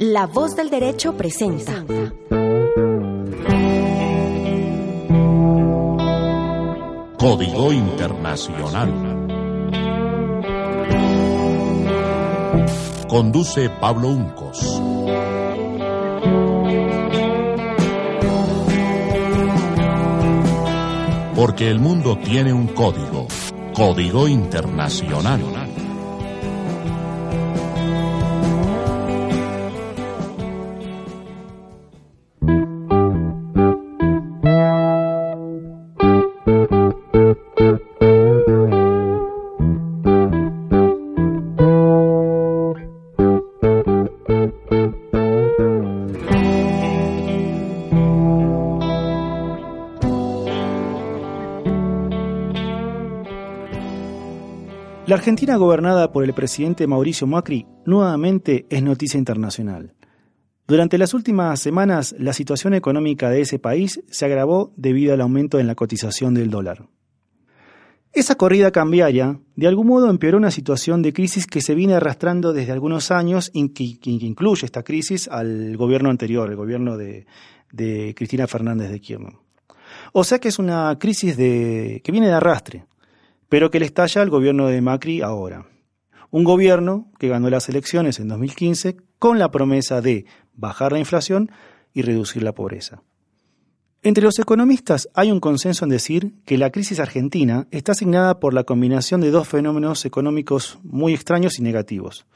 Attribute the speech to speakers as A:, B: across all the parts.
A: La voz del derecho presenta.
B: Código Internacional. Conduce Pablo Uncos. Porque el mundo tiene un código. Código Internacional.
C: La Argentina gobernada por el presidente Mauricio Macri nuevamente es noticia internacional. Durante las últimas semanas, la situación económica de ese país se agravó debido al aumento en la cotización del dólar. Esa corrida cambiaria, de algún modo, empeoró una situación de crisis que se viene arrastrando desde algunos años y que, incluye esta crisis al gobierno anterior, el gobierno de, Cristina Fernández de Kirchner. O sea que es una crisis que viene de arrastre pero que le estalla al gobierno de Macri ahora. Un gobierno que ganó las elecciones en 2015 con la promesa de bajar la inflación y reducir la pobreza. Entre los economistas hay un consenso en decir que la crisis argentina está asignada por la combinación de dos fenómenos económicos muy extraños y negativos.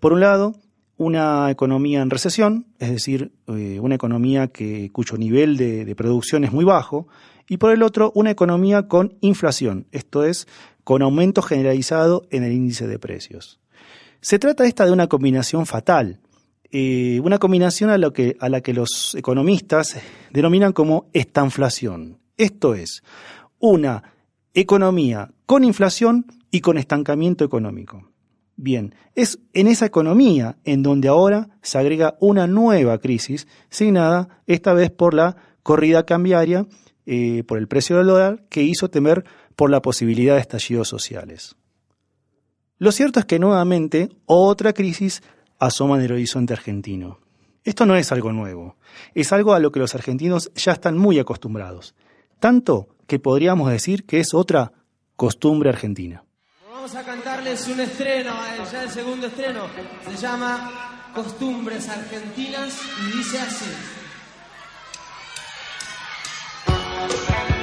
C: Por un lado, una economía en recesión, es decir, eh, una economía que, cuyo nivel de producción es muy bajo, y por el otro una economía con inflación, esto es, con aumento generalizado en el índice de precios. Se trata esta de una combinación fatal, eh, una combinación a, que, a la que los economistas denominan como estanflación, esto es, una economía con inflación y con estancamiento económico. Bien, es en esa economía en donde ahora se agrega una nueva crisis, signada esta vez por la corrida cambiaria eh, por el precio del dólar que hizo temer por la posibilidad de estallidos sociales. Lo cierto es que nuevamente otra crisis asoma en el horizonte argentino. Esto no es algo nuevo, es algo a lo que los argentinos ya están muy acostumbrados, tanto que podríamos decir que es otra costumbre argentina.
D: Vamos a cantarles un estreno, eh, ya el segundo estreno, se llama Costumbres Argentinas y dice así. Thank you.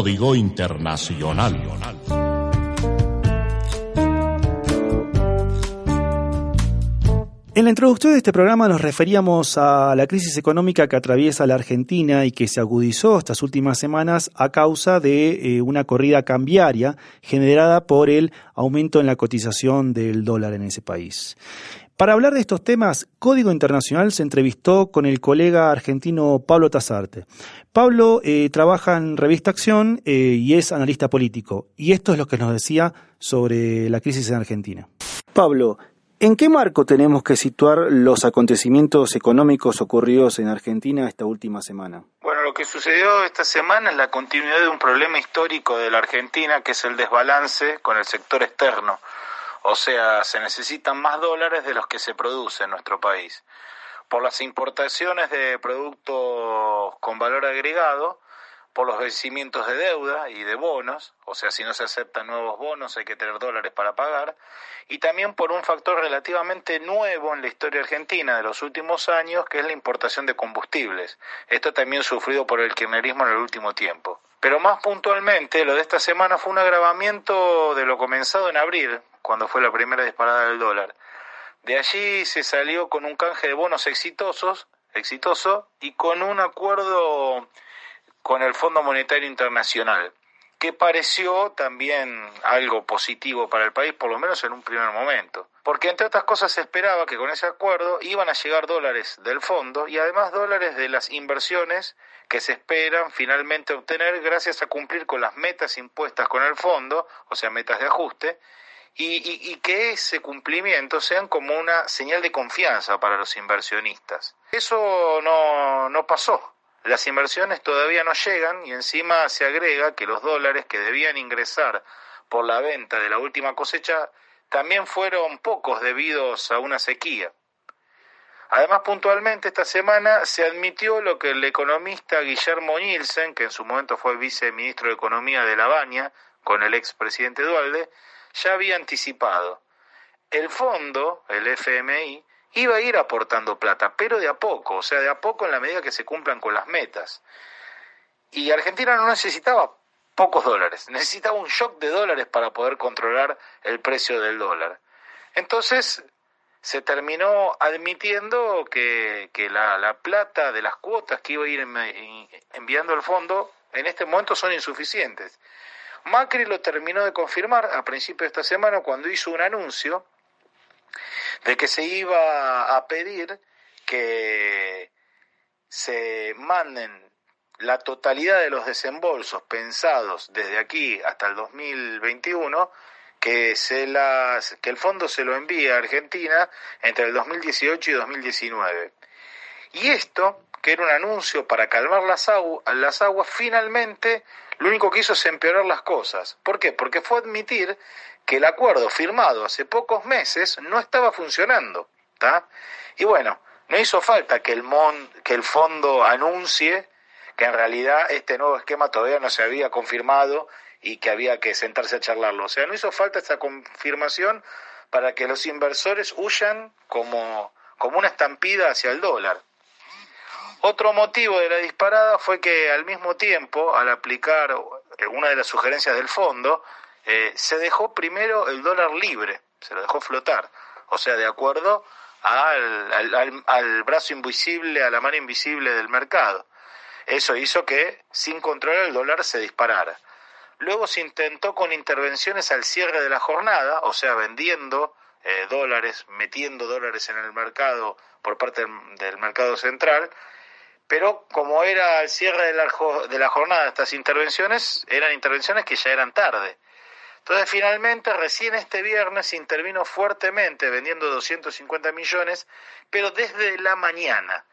B: Código Internacional.
C: En la introducción de este programa nos referíamos a la crisis económica que atraviesa la Argentina y que se agudizó estas últimas semanas a causa de eh, una corrida cambiaria generada por el aumento en la cotización del dólar en ese país. Para hablar de estos temas, Código Internacional se entrevistó con el colega argentino Pablo Tazarte. Pablo eh, trabaja en Revista Acción eh, y es analista político, y esto es lo que nos decía sobre la crisis en Argentina. Pablo, ¿En qué marco tenemos que situar los acontecimientos económicos ocurridos en Argentina esta última semana?
E: Bueno, lo que sucedió esta semana es la continuidad de un problema histórico de la Argentina, que es el desbalance con el sector externo. O sea, se necesitan más dólares de los que se produce en nuestro país. Por las importaciones de productos con valor agregado, por los vencimientos de deuda y de bonos, o sea, si no se aceptan nuevos bonos hay que tener dólares para pagar, y también por un factor relativamente nuevo en la historia argentina de los últimos años, que es la importación de combustibles. Esto también sufrido por el kirchnerismo en el último tiempo. Pero más puntualmente, lo de esta semana fue un agravamiento de lo comenzado en abril, cuando fue la primera disparada del dólar. De allí se salió con un canje de bonos exitosos, exitoso, y con un acuerdo con el Fondo Monetario Internacional, que pareció también algo positivo para el país, por lo menos en un primer momento. Porque entre otras cosas se esperaba que con ese acuerdo iban a llegar dólares del fondo y además dólares de las inversiones que se esperan finalmente obtener gracias a cumplir con las metas impuestas con el fondo, o sea, metas de ajuste, y, que ese cumplimiento sean como una señal de confianza para los inversionistas. Eso no, no pasó. Las inversiones todavía no llegan y encima se agrega que los dólares que debían ingresar por la venta de la última cosecha también fueron pocos debidos a una sequía. Además, puntualmente esta semana se admitió lo que el economista Guillermo Nielsen, que en su momento fue viceministro de Economía de La Baña, con el expresidente Dualde, ya había anticipado. El fondo, el FMI, iba a ir aportando plata, pero de a poco, o sea, de a poco en la medida que se cumplan con las metas. Y Argentina no necesitaba pocos dólares, necesitaba un shock de dólares para poder controlar el precio del dólar. Entonces se terminó admitiendo que, que la, la, plata de las cuotas que iba a ir enviando el fondo en este momento son insuficientes. Macri lo terminó de confirmar a principios de esta semana cuando hizo un anuncio de que se iba a pedir que se manden la totalidad de los desembolsos pensados desde aquí hasta el 2021 que se las que el fondo se lo envíe a Argentina entre el 2018 y 2019. Y esto, que era un anuncio para calmar las, las aguas, finalmente lo único que hizo es empeorar las cosas. ¿Por qué? Porque fue admitir que el acuerdo firmado hace pocos meses no estaba funcionando. Y bueno, no hizo falta que el, que el fondo anuncie que en realidad este nuevo esquema todavía no se había confirmado y que había que sentarse a charlarlo. O sea, no hizo falta esta confirmación para que los inversores huyan como, como una estampida hacia el dólar. Otro motivo de la disparada fue que al mismo tiempo, al aplicar una de las sugerencias del fondo, eh, se dejó primero el dólar libre, se lo dejó flotar, o sea, de acuerdo al, al, brazo invisible, a la mano invisible del mercado. Eso hizo que, sin control, el dólar se disparara. Luego se intentó con intervenciones al cierre de la jornada, o sea, vendiendo eh, dólares, metiendo dólares en el mercado por parte del, mercado central, pero como era el cierre de la, de la jornada estas intervenciones, eran intervenciones que ya eran tarde. Entonces, finalmente, recién este viernes intervino fuertemente vendiendo 250 millones, pero desde la mañana.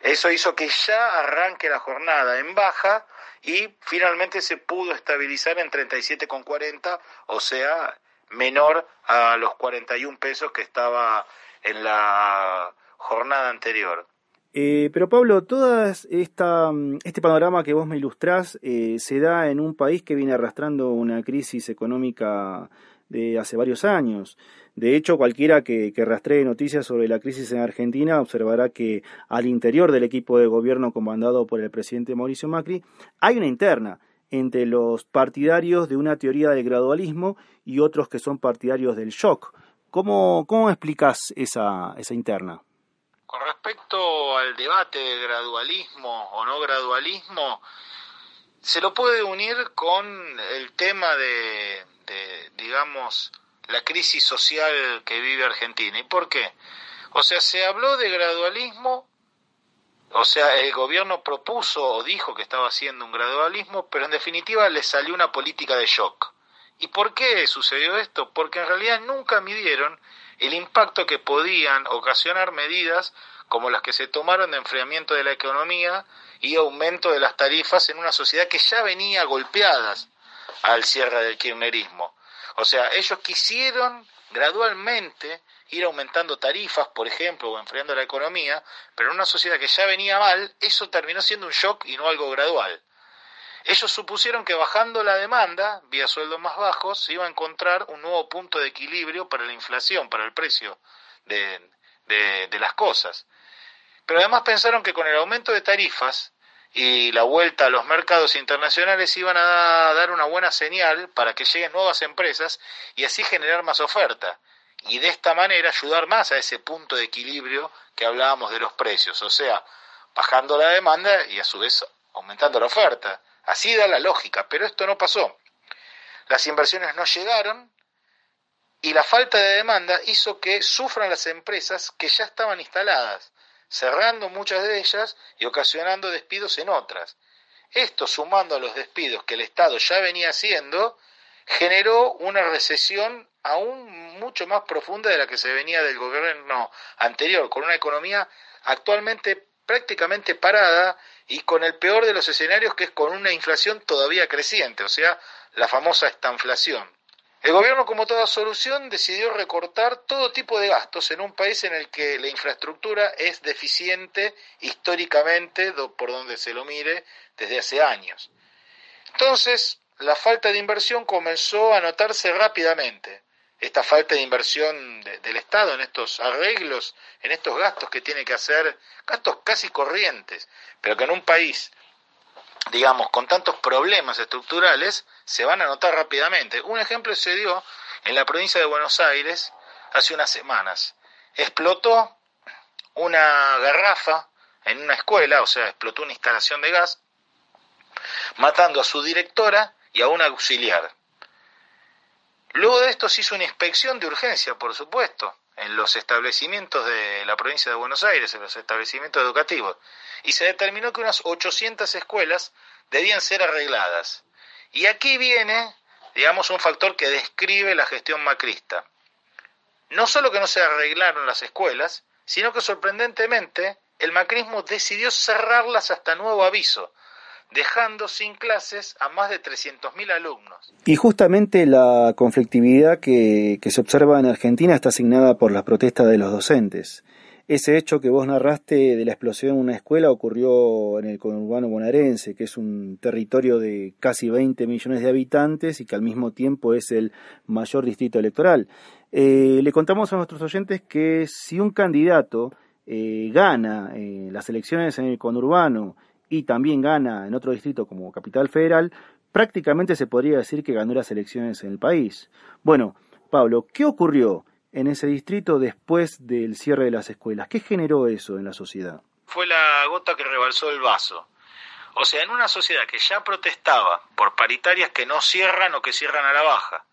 E: Eso hizo que ya arranque la jornada en baja y finalmente se pudo estabilizar en 37,40, o sea, menor a los 41 pesos que estaba en la jornada anterior.
C: Eh, pero Pablo, todo mm, este panorama que vos me ilustrás eh, se da en un país que viene arrastrando una crisis económica de hace varios años. De hecho, cualquiera que, que rastree noticias sobre la crisis en Argentina observará que al interior del equipo de gobierno comandado por el presidente Mauricio Macri hay una interna entre los partidarios de una teoría del gradualismo y otros que son partidarios del shock. ¿Cómo, cómo explicas esa, esa interna?
E: Con respecto al debate de gradualismo o no gradualismo, se lo puede unir con el tema de, de digamos, la crisis social que vive Argentina. ¿Y por qué? O sea, se habló de gradualismo, o sea, el gobierno propuso o dijo que estaba haciendo un gradualismo, pero en definitiva le salió una política de shock. ¿Y por qué sucedió esto? Porque en realidad nunca midieron el impacto que podían ocasionar medidas como las que se tomaron de enfriamiento de la economía y aumento de las tarifas en una sociedad que ya venía golpeadas al cierre del kirchnerismo. O sea, ellos quisieron gradualmente ir aumentando tarifas, por ejemplo, o enfriando la economía, pero en una sociedad que ya venía mal, eso terminó siendo un shock y no algo gradual. Ellos supusieron que bajando la demanda, vía sueldos más bajos, se iba a encontrar un nuevo punto de equilibrio para la inflación, para el precio de, las cosas. Pero además pensaron que con el aumento de tarifas y la vuelta a los mercados internacionales iban a dar una buena señal para que lleguen nuevas empresas y así generar más oferta y de esta manera ayudar más a ese punto de equilibrio que hablábamos de los precios, o sea, bajando la demanda y a su vez aumentando la oferta. Así da la lógica, pero esto no pasó. Las inversiones no llegaron y la falta de demanda hizo que sufran las empresas que ya estaban instaladas cerrando muchas de ellas y ocasionando despidos en otras. Esto, sumando a los despidos que el Estado ya venía haciendo, generó una recesión aún mucho más profunda de la que se venía del gobierno anterior, con una economía actualmente prácticamente parada y con el peor de los escenarios que es con una inflación todavía creciente, o sea, la famosa estanflación. El gobierno, como toda solución, decidió recortar todo tipo de gastos en un país en el que la infraestructura es deficiente históricamente, por donde se lo mire, desde hace años. Entonces, la falta de inversión comenzó a notarse rápidamente. Esta falta de inversión del Estado en estos arreglos, en estos gastos que tiene que hacer, gastos casi corrientes, pero que en un país digamos, con tantos problemas estructurales, se van a notar rápidamente. Un ejemplo se dio en la provincia de Buenos Aires hace unas semanas. Explotó una garrafa en una escuela, o sea, explotó una instalación de gas, matando a su directora y a un auxiliar. Luego de esto se hizo una inspección de urgencia, por supuesto, en los establecimientos de la provincia de Buenos Aires, en los establecimientos educativos, y se determinó que unas 800 escuelas debían ser arregladas. Y aquí viene, digamos, un factor que describe la gestión macrista. No solo que no se arreglaron las escuelas, sino que sorprendentemente el macrismo decidió cerrarlas hasta nuevo aviso, dejando sin clases a más de 300.000 alumnos.
C: Y justamente la conflictividad que, se observa en Argentina está asignada por las protestas de los docentes. Ese hecho que vos narraste de la explosión en una escuela ocurrió en el conurbano bonaerense, que es un territorio de casi 20 millones de habitantes y que al mismo tiempo es el mayor distrito electoral. Eh, le contamos a nuestros oyentes que si un candidato eh, gana eh, las elecciones en el conurbano y también gana en otro distrito como Capital Federal, prácticamente se podría decir que ganó las elecciones en el país. Bueno, Pablo, ¿qué ocurrió en ese distrito después del cierre de las escuelas? ¿Qué generó eso en la sociedad?
E: Fue la gota que rebalsó el vaso. O sea, en una sociedad que ya protestaba por paritarias que no cierran o que cierran a la baja,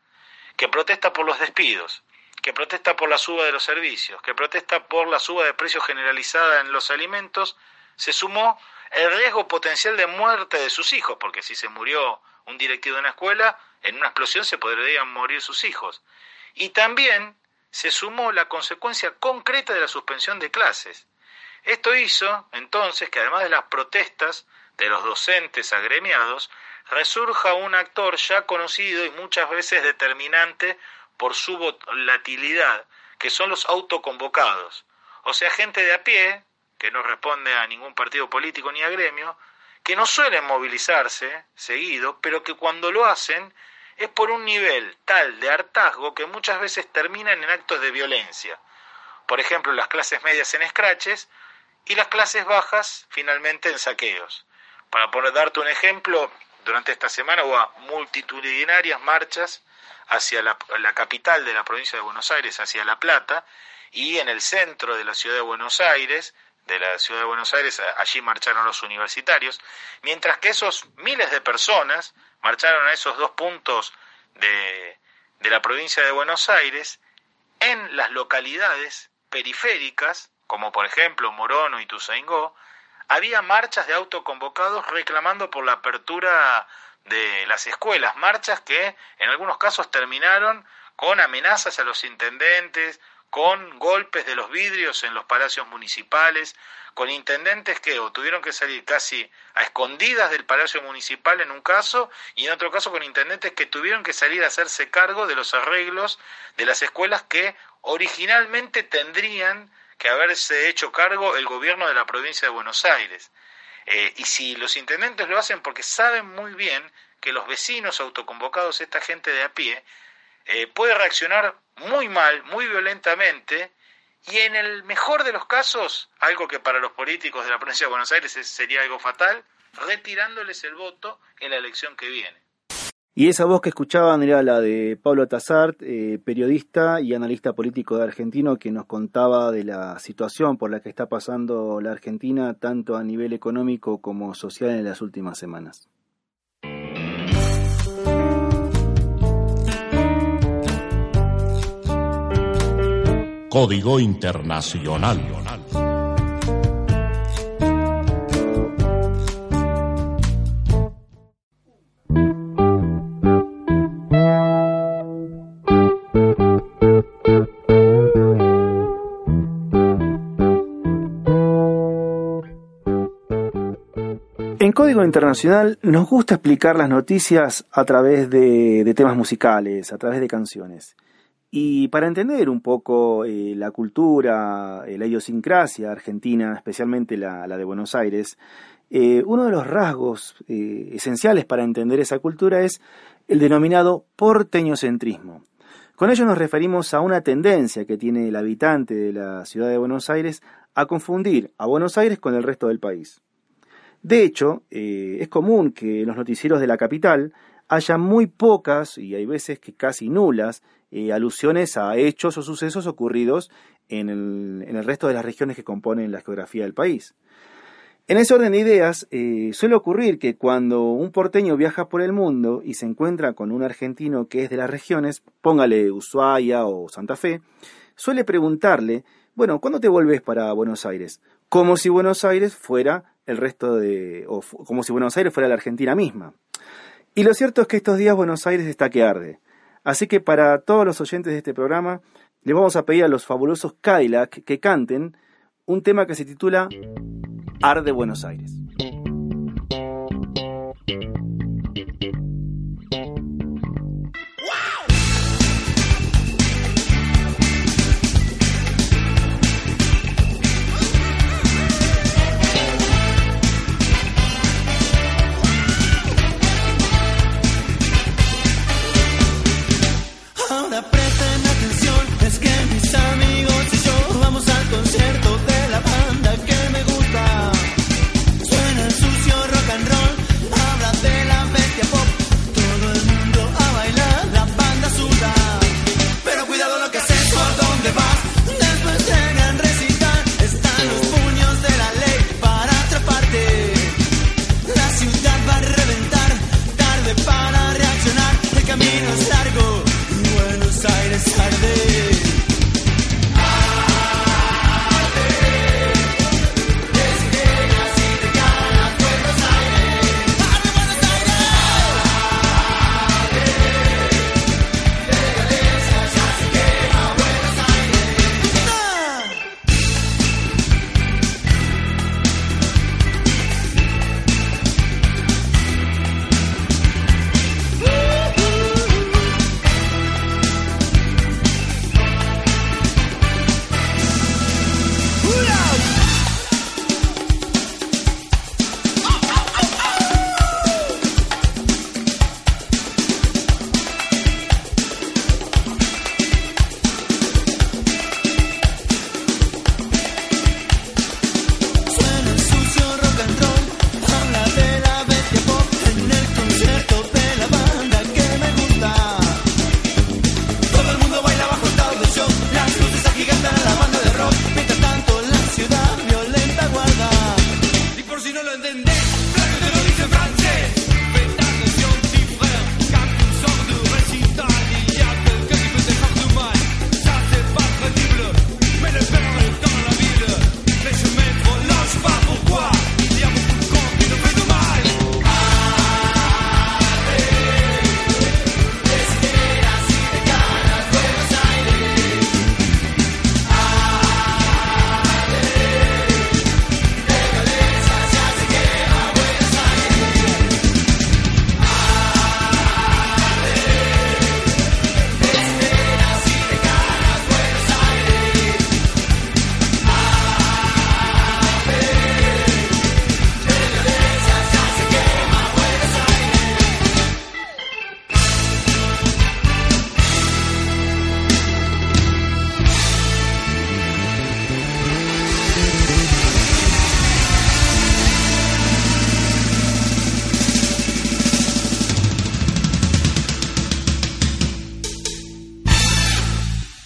E: que protesta por los despidos, que protesta por la suba de los servicios, que protesta por la suba de precios generalizada en los alimentos, se sumó el riesgo potencial de muerte de sus hijos, porque si se murió un directivo de una escuela, en una explosión se podrían morir sus hijos. Y también se sumó la consecuencia concreta de la suspensión de clases. Esto hizo, entonces, que además de las protestas de los docentes agremiados, resurja un actor ya conocido y muchas veces determinante por su volatilidad, que son los autoconvocados, o sea, gente de a pie, que no responde a ningún partido político ni a gremio, que no suelen movilizarse seguido, pero que cuando lo hacen es por un nivel tal de hartazgo que muchas veces terminan en actos de violencia. Por ejemplo, las clases medias en escraches y las clases bajas finalmente en saqueos. Para poner, darte un ejemplo durante esta semana hubo multitudinarias marchas hacia la, capital de la provincia de Buenos Aires, hacia La Plata, y en el centro de la ciudad de Buenos Aires, de la ciudad de Buenos Aires, allí marcharon los universitarios, mientras que esos miles de personas marcharon a esos dos puntos de, de la provincia de Buenos Aires, en las localidades periféricas, como por ejemplo Morono y Tuzaingó, había marchas de autoconvocados reclamando por la apertura de las escuelas, marchas que en algunos casos terminaron con amenazas a los intendentes, con golpes de los vidrios en los palacios municipales, con intendentes que o tuvieron que salir casi a escondidas del palacio municipal en un caso y en otro caso con intendentes que tuvieron que salir a hacerse cargo de los arreglos de las escuelas que originalmente tendrían que haberse hecho cargo el gobierno de la provincia de Buenos Aires. Eh, y si los intendentes lo hacen porque saben muy bien que los vecinos autoconvocados, esta gente de a pie, eh, puede reaccionar muy mal, muy violentamente, y en el mejor de los casos, algo que para los políticos de la provincia de Buenos Aires sería algo fatal, retirándoles el voto en la elección que viene.
C: Y esa voz que escuchaban era la de Pablo Tassart, eh, periodista y analista político de argentino, que nos contaba de la situación por la que está pasando la Argentina, tanto a nivel económico como social en las últimas semanas.
B: Código Internacional.
C: En Código Internacional nos gusta explicar las noticias a través de, de temas musicales, a través de canciones. Y para entender un poco eh, la cultura, eh, la idiosincrasia argentina, especialmente la, de Buenos Aires, eh, uno de los rasgos esenciales para entender esa cultura es el denominado porteñocentrismo. Con ello nos referimos a una tendencia que tiene el habitante de la ciudad de Buenos Aires a confundir a Buenos Aires con el resto del país. De hecho, es común que los noticieros de la capital haya muy pocas, y hay veces que casi nulas, eh, alusiones a hechos o sucesos ocurridos en el, resto de las regiones que componen la geografía del país. En ese orden de ideas, eh, suele ocurrir que cuando un porteño viaja por el mundo y se encuentra con un argentino que es de las regiones, póngale Ushuaia o Santa Fe, suele preguntarle, bueno, ¿cuándo te volvés para Buenos Aires? Como si Buenos Aires fuera el resto de, o como si Buenos Aires fuera la Argentina misma. Y lo cierto es que estos días Buenos Aires está que arde. Así que para todos los oyentes de este programa, les vamos a pedir a los fabulosos Cadillac que canten un tema que se titula Arde Buenos Aires.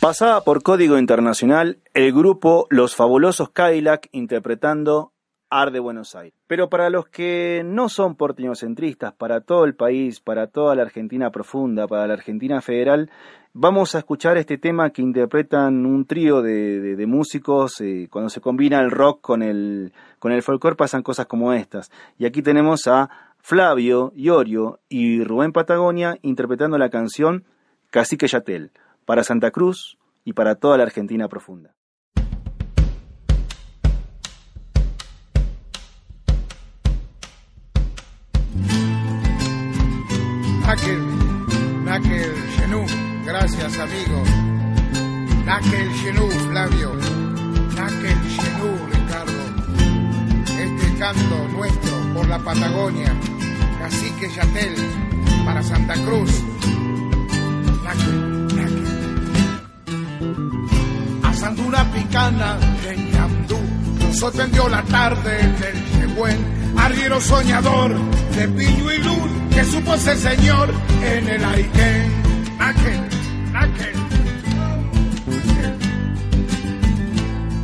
C: Pasaba por Código Internacional el grupo Los Fabulosos Cadillac interpretando Arde Buenos Aires. Pero para los que no son porteñocentristas, para todo el país, para toda la Argentina profunda, para la Argentina federal, vamos a escuchar este tema que interpretan un trío de, músicos. Eh, cuando se combina el rock con el, con el folclore pasan cosas como estas. Y aquí tenemos a Flavio, Iorio y Rubén Patagonia interpretando la canción Cacique Yatel para Santa Cruz y para toda la Argentina profunda.
F: Nakel, Nakel Genú, gracias amigo. Nakel Genú, Flavio. Nakel Genú, Ricardo. Este canto nuestro por la Patagonia. Cacique Yatel, para Santa Cruz. Nakel. Asando una picana de ñandú, nos sorprendió la tarde del buen arriero soñador de piño y luz que supo ser señor en el Aitén. Aquel, aquel.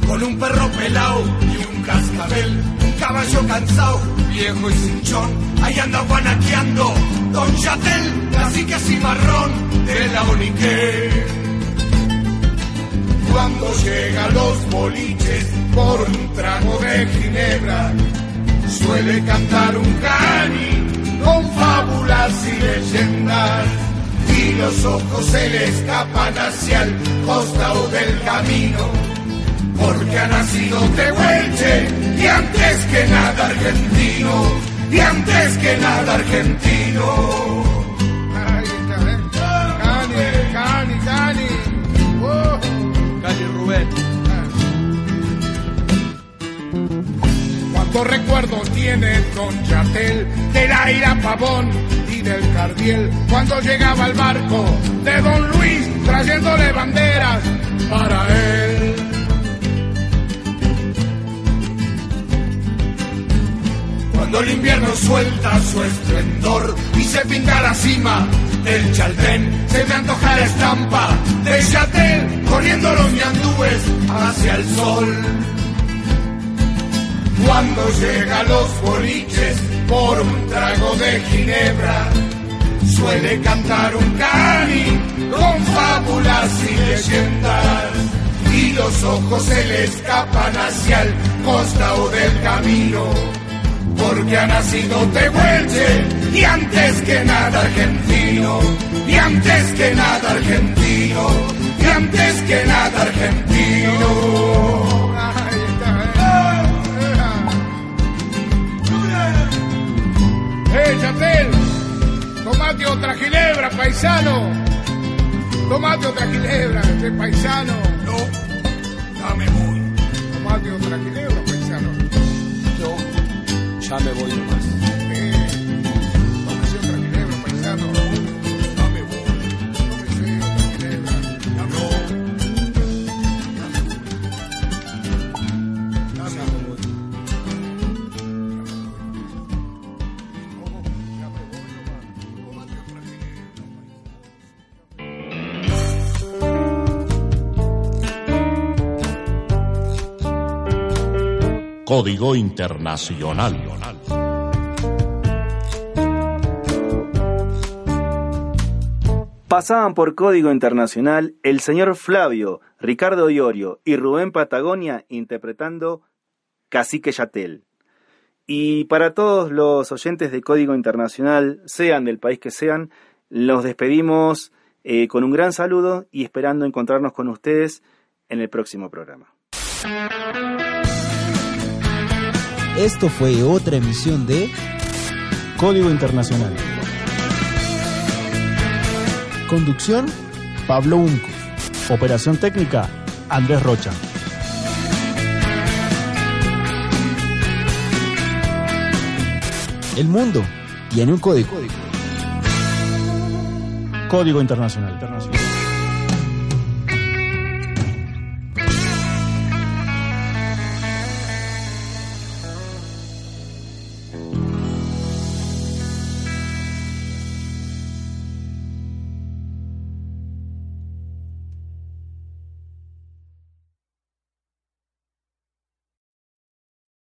F: Con un perro pelao y un cascabel, un caballo cansado, viejo y cinchón, ahí anda guanaqueando Don Chatel, cacique así marrón de la Onique. Cuando llega los boliches por un trago de ginebra, suele cantar un cani con fábulas y leyendas y los ojos se le escapan hacia el costado del camino porque ha nacido Tehuelche y antes que nada argentino y antes que nada argentino Cani
G: Rubén
F: Cuánto recuerdo tiene Don Chatel de la ira Pavón y del Cardiel cuando llegaba el barco de Don Luis trayéndole banderas para él. Cuando el invierno suelta su esplendor y se pinta la cima del chaldén, se me antoja la estampa de Chatel corriendo los ñandúes hacia el sol cuando llega los boliches por un trago de ginebra. Suele cantar un cani con fábulas y leyendas y los ojos se le escapan hacia el costado del camino porque ha nacido Tehuelche y antes que nada argentino y antes que nada argentino y antes que nada argentino ¡Eh, Chatel! Tomate otra ginebra, paisano. Tomate otra ginebra, este paisano.
G: No, dame voy.
F: Tomate otra ginebra,
G: ya me voy nomás.
B: Código Internacional.
C: Pasaban por Código Internacional el señor Flavio, Ricardo Iorio y Rubén Patagonia interpretando Cacique Yatel. Y para todos los oyentes de Código Internacional, sean del país que sean, los despedimos eh, con un gran saludo y esperando encontrarnos con ustedes en el próximo programa.
H: Esto fue otra emisión de
C: Código Internacional.
H: Conducción Pablo Unco.
C: Operación técnica Andrés Rocha.
H: El mundo tiene un código.
C: Código Internacional.